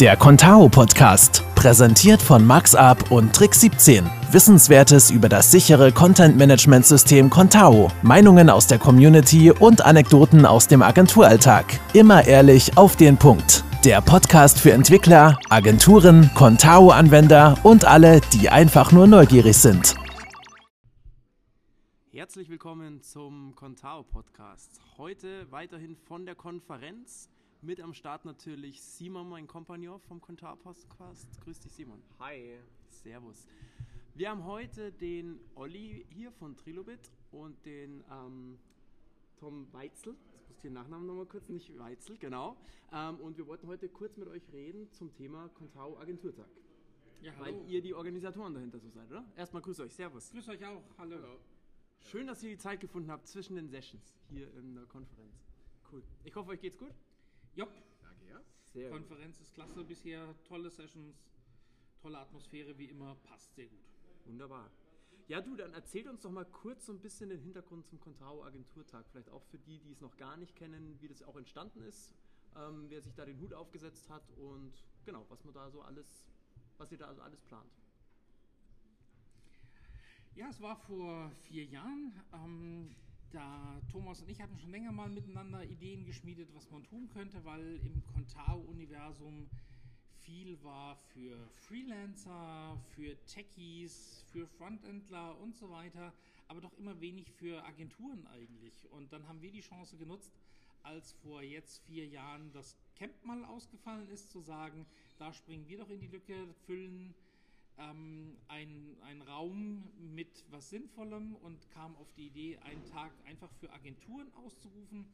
Der Contao Podcast, präsentiert von MaxUp und Trick 17. Wissenswertes über das sichere Content Management System Contao, Meinungen aus der Community und Anekdoten aus dem Agenturalltag. Immer ehrlich auf den Punkt. Der Podcast für Entwickler, Agenturen, Contao-Anwender und alle, die einfach nur neugierig sind. Herzlich willkommen zum Contao Podcast. Heute weiterhin von der Konferenz. Mit am Start natürlich Simon, mein Kompagnon vom Contao Podcast. Grüß dich, Simon. Hi. Servus. Wir haben heute den Olli hier von Trilobit und den ähm, Tom Weitzel. Jetzt muss ich den Nachnamen nochmal kurz, nicht Weitzel, genau. Ähm, und wir wollten heute kurz mit euch reden zum Thema Contao Agenturtag. Ja, Weil hallo. ihr die Organisatoren dahinter so seid, oder? Erstmal grüß euch, Servus. Grüß euch auch. Hallo. Schön, dass ihr die Zeit gefunden habt zwischen den Sessions hier in der Konferenz. Cool. Ich hoffe, euch geht's gut. Jopp. Sehr gut. Konferenz ist klasse bisher. Tolle Sessions. Tolle Atmosphäre wie immer. Passt sehr gut. Wunderbar. Ja, du, dann erzählt uns doch mal kurz so ein bisschen den Hintergrund zum Contao Agenturtag. Vielleicht auch für die, die es noch gar nicht kennen, wie das auch entstanden ist, ähm, wer sich da den Hut aufgesetzt hat und genau, was man da so alles, was ihr da also alles plant. Ja, es war vor vier Jahren. Ähm, da Thomas und ich hatten schon länger mal miteinander Ideen geschmiedet, was man tun könnte, weil im Contao-Universum viel war für Freelancer, für Techies, für Frontendler und so weiter, aber doch immer wenig für Agenturen eigentlich. Und dann haben wir die Chance genutzt, als vor jetzt vier Jahren das Camp mal ausgefallen ist, zu sagen, da springen wir doch in die Lücke, füllen ähm, ein, ein Raum mit was Sinnvollem und kam auf die Idee, einen Tag einfach für Agenturen auszurufen,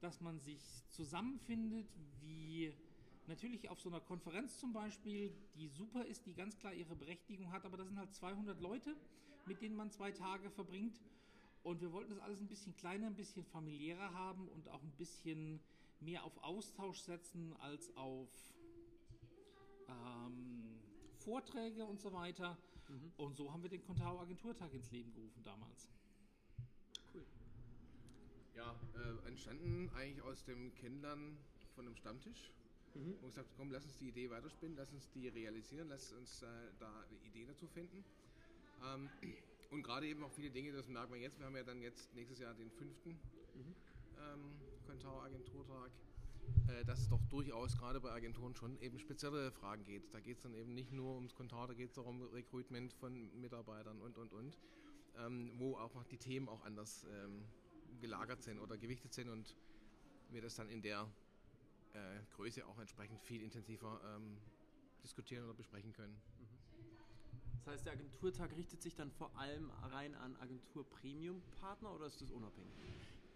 dass man sich zusammenfindet, wie natürlich auf so einer Konferenz zum Beispiel, die super ist, die ganz klar ihre Berechtigung hat, aber das sind halt 200 Leute, mit denen man zwei Tage verbringt. Und wir wollten das alles ein bisschen kleiner, ein bisschen familiärer haben und auch ein bisschen mehr auf Austausch setzen als auf ähm, Vorträge und so weiter. Und so haben wir den Contao Agenturtag ins Leben gerufen damals. Ja, äh, entstanden eigentlich aus dem Kennenlernen von einem Stammtisch. Mhm. Wo gesagt, komm, lass uns die Idee weiterspinnen, lass uns die realisieren, lass uns äh, da eine Idee dazu finden. Ähm, und gerade eben auch viele Dinge, das merken wir jetzt. Wir haben ja dann jetzt nächstes Jahr den fünften ähm, Contao Agenturtag, dass es doch durchaus gerade bei Agenturen schon eben spezielle Fragen geht. Da geht es dann eben nicht nur ums Contao, da geht es auch um Recruitment von Mitarbeitern und und und, ähm, wo auch noch die Themen auch anders ähm, gelagert sind oder gewichtet sind und wir das dann in der äh, Größe auch entsprechend viel intensiver ähm, diskutieren oder besprechen können. Das heißt, der Agenturtag richtet sich dann vor allem rein an Agentur-Premium-Partner oder ist das unabhängig?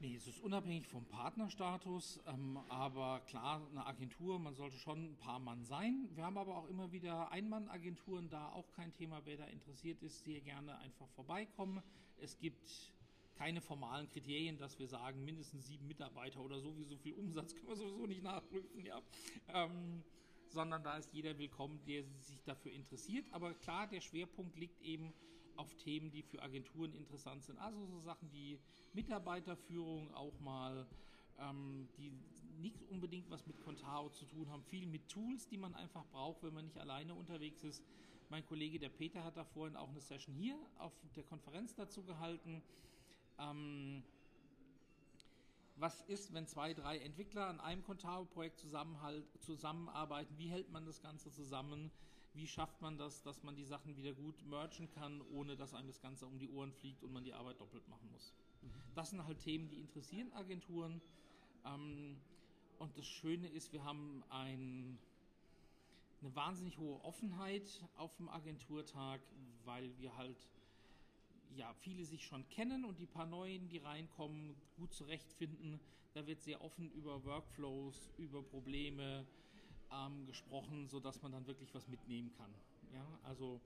Nee, es ist unabhängig vom Partnerstatus, ähm, aber klar, eine Agentur, man sollte schon ein paar Mann sein. Wir haben aber auch immer wieder Einmann-Agenturen, da auch kein Thema, wer da interessiert ist, sehr gerne einfach vorbeikommen. Es gibt keine formalen Kriterien, dass wir sagen, mindestens sieben Mitarbeiter oder so wie so viel Umsatz können wir sowieso nicht nachprüfen, ja. Ähm, sondern da ist jeder willkommen, der sich dafür interessiert. Aber klar, der Schwerpunkt liegt eben auf Themen, die für Agenturen interessant sind. Also so Sachen wie Mitarbeiterführung auch mal, ähm, die nicht unbedingt was mit Contao zu tun haben, viel mit Tools, die man einfach braucht, wenn man nicht alleine unterwegs ist. Mein Kollege, der Peter, hat da vorhin auch eine Session hier auf der Konferenz dazu gehalten. Ähm, was ist, wenn zwei, drei Entwickler an einem Contao-Projekt zusammenarbeiten? Wie hält man das Ganze zusammen? Wie schafft man das, dass man die Sachen wieder gut mergen kann, ohne dass einem das Ganze um die Ohren fliegt und man die Arbeit doppelt machen muss? Das sind halt Themen, die interessieren Agenturen. Ähm, und das Schöne ist, wir haben ein, eine wahnsinnig hohe Offenheit auf dem Agenturtag, weil wir halt ja, viele sich schon kennen und die paar Neuen, die reinkommen, gut zurechtfinden. Da wird sehr offen über Workflows, über Probleme ähm, gesprochen, sodass man dann wirklich was mitnehmen kann. Ja, also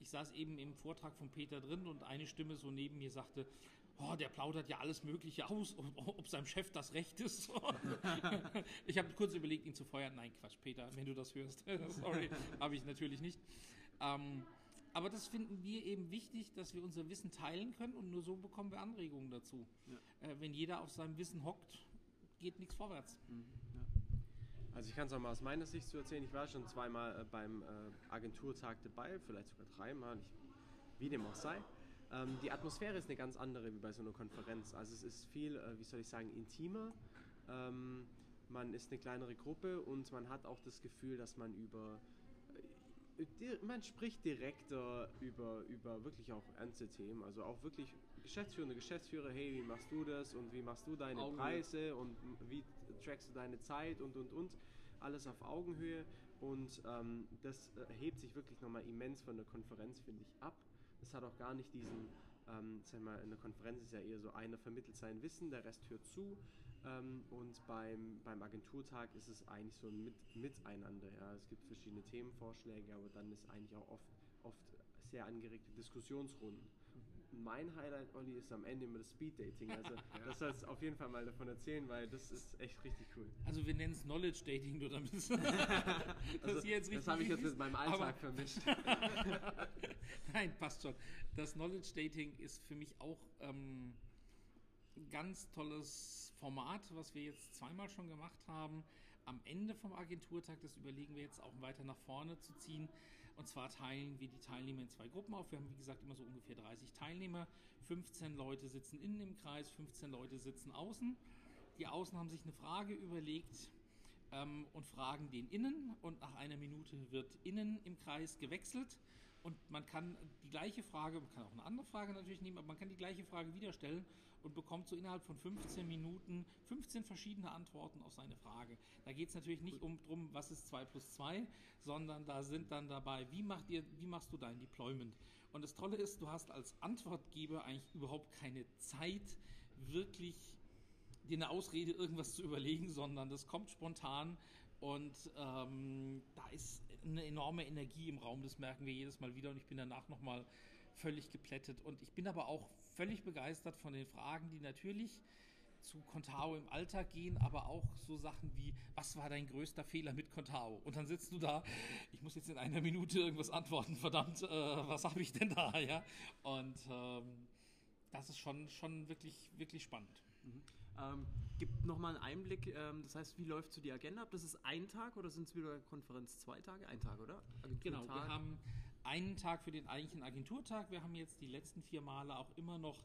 ich saß eben im Vortrag von Peter drin und eine Stimme so neben mir sagte, oh, der plaudert ja alles Mögliche aus, ob, seinem Chef das recht ist. ich habe kurz überlegt, ihn zu feuern. Nein, Quatsch, Peter, wenn du das hörst. Sorry, habe ich natürlich nicht. Ähm, aber das finden wir eben wichtig, dass wir unser Wissen teilen können und nur so bekommen wir Anregungen dazu. Äh, wenn jeder auf seinem Wissen hockt, geht nichts vorwärts. Also ich kann es auch mal aus meiner Sicht so erzählen. Ich war schon zweimal äh, beim äh, Agenturtag dabei, vielleicht sogar dreimal, ich, wie dem auch sei. Ähm, die Atmosphäre ist eine ganz andere wie bei so einer Konferenz. Also es ist viel, äh, wie soll ich sagen, intimer. Ähm, man ist eine kleinere Gruppe und man hat auch das Gefühl, dass man über äh, man spricht direkter über, über wirklich auch ernste Themen, also auch wirklich Geschäftsführende, Geschäftsführer, hey, wie machst du das und wie machst du deine Augenhöhe. Preise und wie trackst du deine Zeit und und und, alles auf Augenhöhe und ähm, das hebt sich wirklich nochmal immens von der Konferenz, finde ich, ab. Das hat auch gar nicht diesen, ähm, sag mal, in der Konferenz ist ja eher so, einer vermittelt sein Wissen, der Rest hört zu ähm, und beim, beim Agenturtag ist es eigentlich so ein Mit Miteinander. Ja. Es gibt verschiedene Themenvorschläge, aber dann ist eigentlich auch oft, oft sehr angeregte Diskussionsrunden. Mein Highlight, Olli, ist am Ende immer das Speed Dating. Also ja. das sollst du auf jeden Fall mal davon erzählen, weil das ist echt richtig cool. Also wir nennen es Knowledge Dating, nur damit das, also, das habe ich jetzt mit meinem Alltag vermischt. Nein, passt schon. Das Knowledge Dating ist für mich auch ähm, ein ganz tolles Format, was wir jetzt zweimal schon gemacht haben. Am Ende vom Agenturtag, das überlegen wir jetzt auch weiter nach vorne zu ziehen. Und zwar teilen wir die Teilnehmer in zwei Gruppen auf. Wir haben, wie gesagt, immer so ungefähr 30 Teilnehmer. 15 Leute sitzen innen im Kreis, 15 Leute sitzen außen. Die Außen haben sich eine Frage überlegt ähm, und fragen den Innen. Und nach einer Minute wird innen im Kreis gewechselt. Und man kann die gleiche Frage, man kann auch eine andere Frage natürlich nehmen, aber man kann die gleiche Frage wieder stellen und bekommt so innerhalb von 15 Minuten 15 verschiedene Antworten auf seine Frage. Da geht es natürlich nicht um drum, was ist 2 plus 2, sondern da sind dann dabei, wie, macht ihr, wie machst du dein Deployment? Und das Tolle ist, du hast als Antwortgeber eigentlich überhaupt keine Zeit, wirklich dir eine Ausrede, irgendwas zu überlegen, sondern das kommt spontan und ähm, da ist eine enorme Energie im Raum, das merken wir jedes Mal wieder und ich bin danach nochmal völlig geplättet. Und ich bin aber auch völlig begeistert von den Fragen, die natürlich zu Contao im Alltag gehen, aber auch so Sachen wie, was war dein größter Fehler mit Contao? Und dann sitzt du da, ich muss jetzt in einer Minute irgendwas antworten, verdammt, äh, was habe ich denn da? Ja? Und ähm, das ist schon, schon wirklich, wirklich spannend. Ähm, gibt nochmal einen Einblick, ähm, das heißt, wie läuft so die Agenda ab? Das ist ein Tag oder sind es wieder Konferenz zwei Tage? Ein Tag, oder? Genau, wir haben einen Tag für den eigentlichen Agenturtag. Wir haben jetzt die letzten vier Male auch immer noch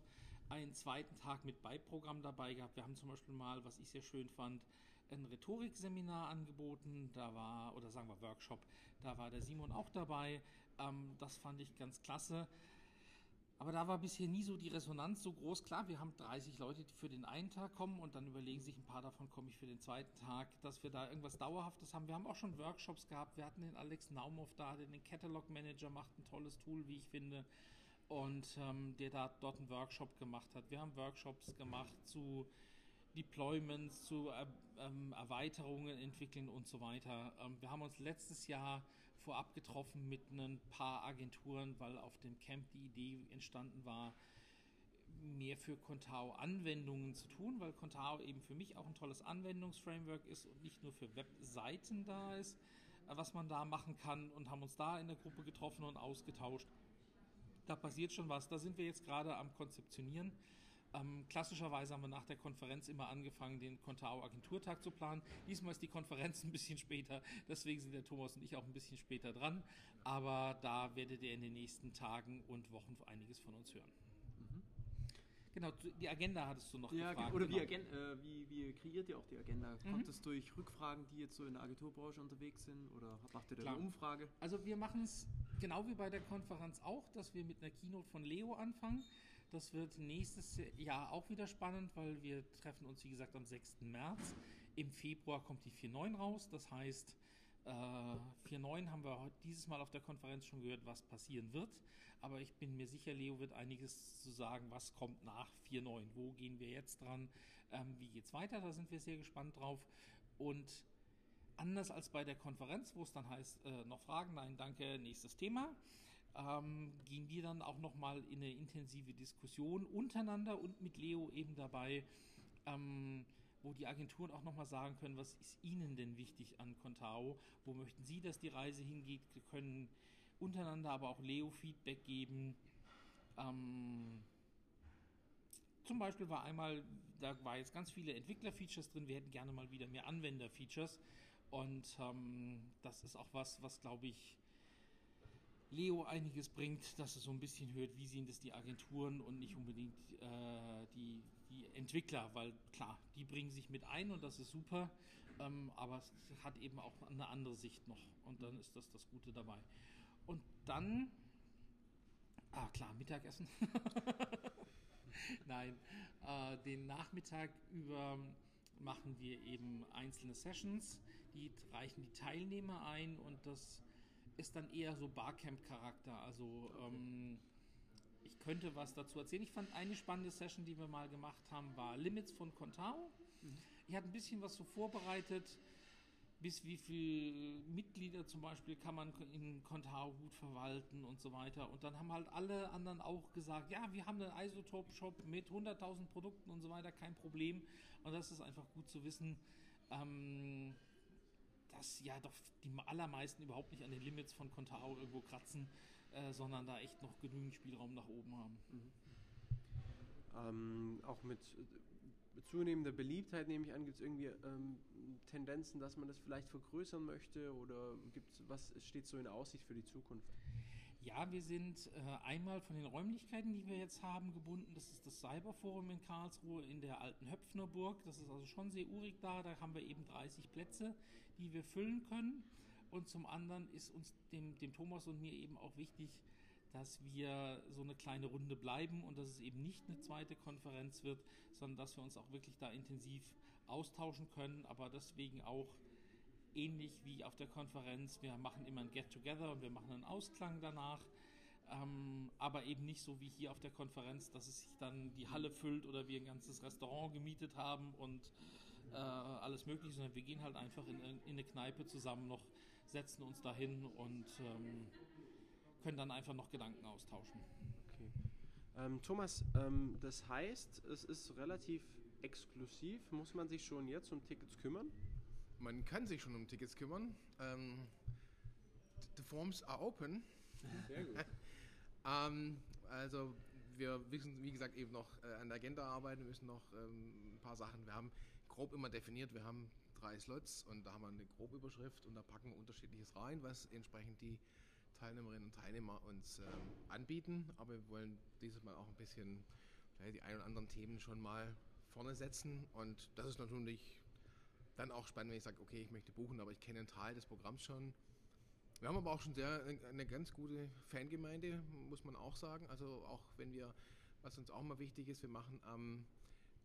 einen zweiten Tag mit Beiprogramm dabei gehabt. Wir haben zum Beispiel mal, was ich sehr schön fand, ein Rhetorikseminar angeboten. Da war, oder sagen wir Workshop, da war der Simon auch dabei. Ähm, das fand ich ganz klasse. Aber da war bisher nie so die Resonanz so groß. Klar, wir haben 30 Leute, die für den einen Tag kommen und dann überlegen sich ein paar davon, komme ich für den zweiten Tag, dass wir da irgendwas Dauerhaftes haben. Wir haben auch schon Workshops gehabt. Wir hatten den Alex Naumov da, der den Catalog Manager macht, ein tolles Tool, wie ich finde. Und ähm, der da dort einen Workshop gemacht hat. Wir haben Workshops gemacht zu Deployments, zu äh, ähm, Erweiterungen entwickeln und so weiter. Ähm, wir haben uns letztes Jahr vorab getroffen mit ein paar Agenturen, weil auf dem Camp die Idee entstanden war, mehr für Contao Anwendungen zu tun, weil Contao eben für mich auch ein tolles Anwendungsframework ist und nicht nur für Webseiten da ist, äh, was man da machen kann und haben uns da in der Gruppe getroffen und ausgetauscht. Da passiert schon was. Da sind wir jetzt gerade am Konzeptionieren ähm, klassischerweise haben wir nach der Konferenz immer angefangen, den Contao Agenturtag zu planen. Diesmal ist die Konferenz ein bisschen später, deswegen sind der Thomas und ich auch ein bisschen später dran. Aber da werdet ihr in den nächsten Tagen und Wochen einiges von uns hören. Mhm. Genau, die Agenda hattest du noch ja, gefragt. Oder genau. wie, äh, wie, wie, kreiert ihr auch die Agenda? Mhm. Kommt es durch Rückfragen, die jetzt so in der Agenturbranche unterwegs sind? Oder macht ihr da eine Umfrage? Also wir machen es genau wie bei der Konferenz auch, dass wir mit einer Keynote von Leo anfangen. Das wird nächstes Jahr auch wieder spannend, weil wir treffen uns, wie gesagt, am 6. März. Im Februar kommt die 4.9 raus. Das heißt, äh, 4.9 haben wir dieses Mal auf der Konferenz schon gehört, was passieren wird. Aber ich bin mir sicher, Leo wird einiges zu sagen, was kommt nach 4.9. Wo gehen wir jetzt dran? Ähm, wie es weiter? Da sind wir sehr gespannt drauf. Und anders als bei der Konferenz, wo es dann heißt, äh, noch Fragen, nein, danke, nächstes Thema ähm, gehen wir dann auch nochmal in eine intensive Diskussion untereinander und mit Leo eben dabei, ähm, wo die Agenturen auch nochmal sagen können, was ist Ihnen denn wichtig an Contao, wo möchten Sie, dass die Reise hingeht, wir können untereinander aber auch Leo Feedback geben. Ähm, zum Beispiel war einmal, da war jetzt ganz viele Entwickler-Features drin, wir hätten gerne mal wieder mehr Anwender-Features. Und ähm, das ist auch was, was glaube ich Leo einiges bringt, dass es so ein bisschen hört, wie sehen das die Agenturen und nicht unbedingt äh, die, die Entwickler, weil klar, die bringen sich mit ein und das ist super, ähm, aber es hat eben auch eine andere Sicht noch und dann ist das das Gute dabei. Und dann, ah klar, Mittagessen. Nein, äh, den Nachmittag über machen wir eben einzelne Sessions, die reichen die Teilnehmer ein und das ist dann eher so Barcamp-Charakter. Also ähm, ich könnte was dazu erzählen. Ich fand eine spannende Session, die wir mal gemacht haben, war Limits von Contao. Mhm. Ich hatte ein bisschen was so vorbereitet, bis wie viele Mitglieder zum Beispiel kann man in Contao gut verwalten und so weiter. Und dann haben halt alle anderen auch gesagt, ja, wir haben einen Isotope-Shop mit 100.000 Produkten und so weiter, kein Problem. Und das ist einfach gut zu wissen. Ähm, dass ja doch die allermeisten überhaupt nicht an den Limits von Contao irgendwo kratzen, äh, sondern da echt noch genügend Spielraum nach oben haben. Mhm. Ähm, auch mit zunehmender Beliebtheit nehme ich an, gibt es irgendwie ähm, Tendenzen, dass man das vielleicht vergrößern möchte oder gibt's, was steht so in Aussicht für die Zukunft? Ja, wir sind äh, einmal von den Räumlichkeiten, die wir jetzt haben, gebunden. Das ist das Cyberforum in Karlsruhe in der alten Höpfnerburg. Das ist also schon sehr urig da. Da haben wir eben 30 Plätze, die wir füllen können. Und zum anderen ist uns, dem, dem Thomas und mir eben auch wichtig, dass wir so eine kleine Runde bleiben und dass es eben nicht eine zweite Konferenz wird, sondern dass wir uns auch wirklich da intensiv austauschen können, aber deswegen auch ähnlich wie auf der Konferenz. Wir machen immer ein Get-Together und wir machen einen Ausklang danach. Ähm, aber eben nicht so wie hier auf der Konferenz, dass es sich dann die Halle füllt oder wir ein ganzes Restaurant gemietet haben und äh, alles mögliche, sondern wir gehen halt einfach in, in, eine Kneipe zusammen noch, setzen uns dahin und ähm, können dann einfach noch Gedanken austauschen. Okay. Ähm, Thomas, ähm, das heißt, es ist relativ exklusiv. Muss man sich schon jetzt um Tickets kümmern? Man kann sich schon um Tickets kümmern. Ähm, the forms are open. Sehr gut. ähm, also wir müssen, wie gesagt, eben noch äh, an der Agenda arbeiten, wir müssen noch ähm, ein paar Sachen, wir haben grob immer definiert, wir haben drei Slots und da haben wir eine Grobüberschrift und da packen wir unterschiedliches rein, was entsprechend die Teilnehmerinnen und Teilnehmer uns ähm, anbieten. Aber wir wollen dieses Mal auch ein bisschen die ein oder anderen Themen schon mal vorne setzen und das ist natürlich dann auch spannend, wenn ich sage, okay, ich möchte buchen, aber ich kenne einen Teil des Programms schon. Wir haben aber auch schon sehr eine ganz gute Fangemeinde, muss man auch sagen. Also auch wenn wir, was uns auch mal wichtig ist, wir machen am,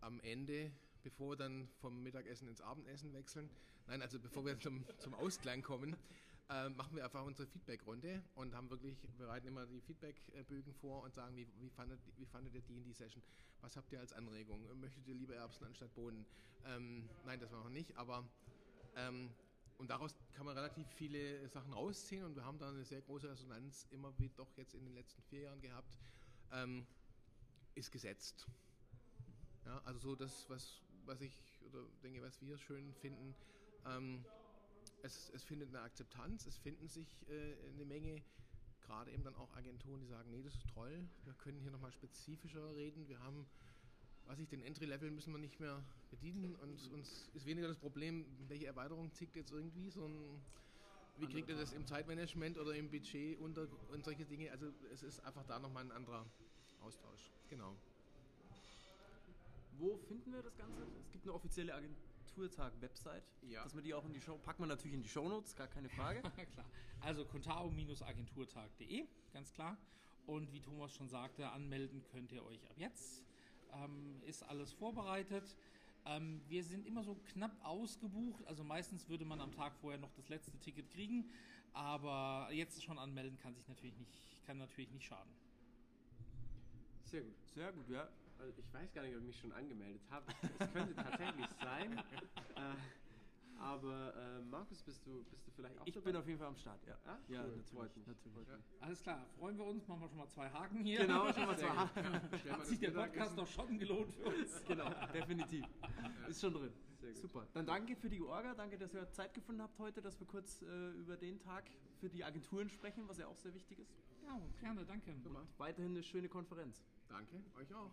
am Ende, bevor wir dann vom Mittagessen ins Abendessen wechseln, nein, also bevor wir zum, zum Ausklang kommen, äh, machen wir einfach unsere Feedback-Runde und haben wirklich, bereiten immer die Feedback-Bögen vor und sagen, wie, wie, fandet, wie fandet ihr die in die Session? Was habt ihr als Anregung? Möchtet ihr lieber Erbsen anstatt Bohnen? Ähm, nein, das war noch nicht, aber ähm, und daraus kann man relativ viele Sachen rausziehen und wir haben da eine sehr große Resonanz immer wie doch jetzt in den letzten vier Jahren gehabt, ähm, ist gesetzt. Ja, also so das, was, was ich oder denke, was wir schön finden, ähm, es, es findet eine Akzeptanz, es finden sich äh, eine Menge, gerade eben dann auch Agenturen, die sagen, nee, das ist toll, wir können hier nochmal spezifischer reden, wir haben, was ich, den Entry-Level müssen wir nicht mehr bedienen und uns ist weniger das Problem, welche Erweiterung zickt jetzt irgendwie, so ein, wie kriegt ihr das im Zeitmanagement oder im Budget unter und solche Dinge, also es ist einfach da nochmal ein anderer Austausch, genau. Wo finden wir das Ganze? Es gibt eine offizielle Agentur. Kulturtag-Website, ja. dass wir die auch in die Show, packen wir natürlich in die Shownotes, gar keine Frage. klar. Also contao-agenturtag.de, ganz klar. Und wie Thomas schon sagte, anmelden könnt ihr euch ab jetzt. Ähm, ist alles vorbereitet. Ähm, wir sind immer so knapp ausgebucht, also meistens würde man am Tag vorher noch das letzte Ticket kriegen, aber jetzt schon anmelden kann sich natürlich nicht, kann natürlich nicht schaden. Sehr gut. Sehr gut, ja. Also ich weiß gar nicht, ob ich mich schon angemeldet habe. Es könnte tatsächlich sein. Äh, aber äh, Markus, bist du, bist du vielleicht auch Ich dabei? bin auf jeden Fall am Start, ja. Ah, ja, cool. natürlich. natürlich. Ja. Alles klar, freuen wir uns. Machen wir schon mal zwei Haken hier. Genau, schon mal zwei Haken. Hat sich der Podcast doch schon gelohnt für uns. genau, definitiv. Ist schon drin. Super. Dann danke für die Orga, danke, dass ihr Zeit gefunden habt heute, dass wir kurz äh, über den Tag für die Agenturen sprechen, was ja auch sehr wichtig ist. Ja, gerne, danke. Und weiterhin eine schöne Konferenz. Danke, euch auch.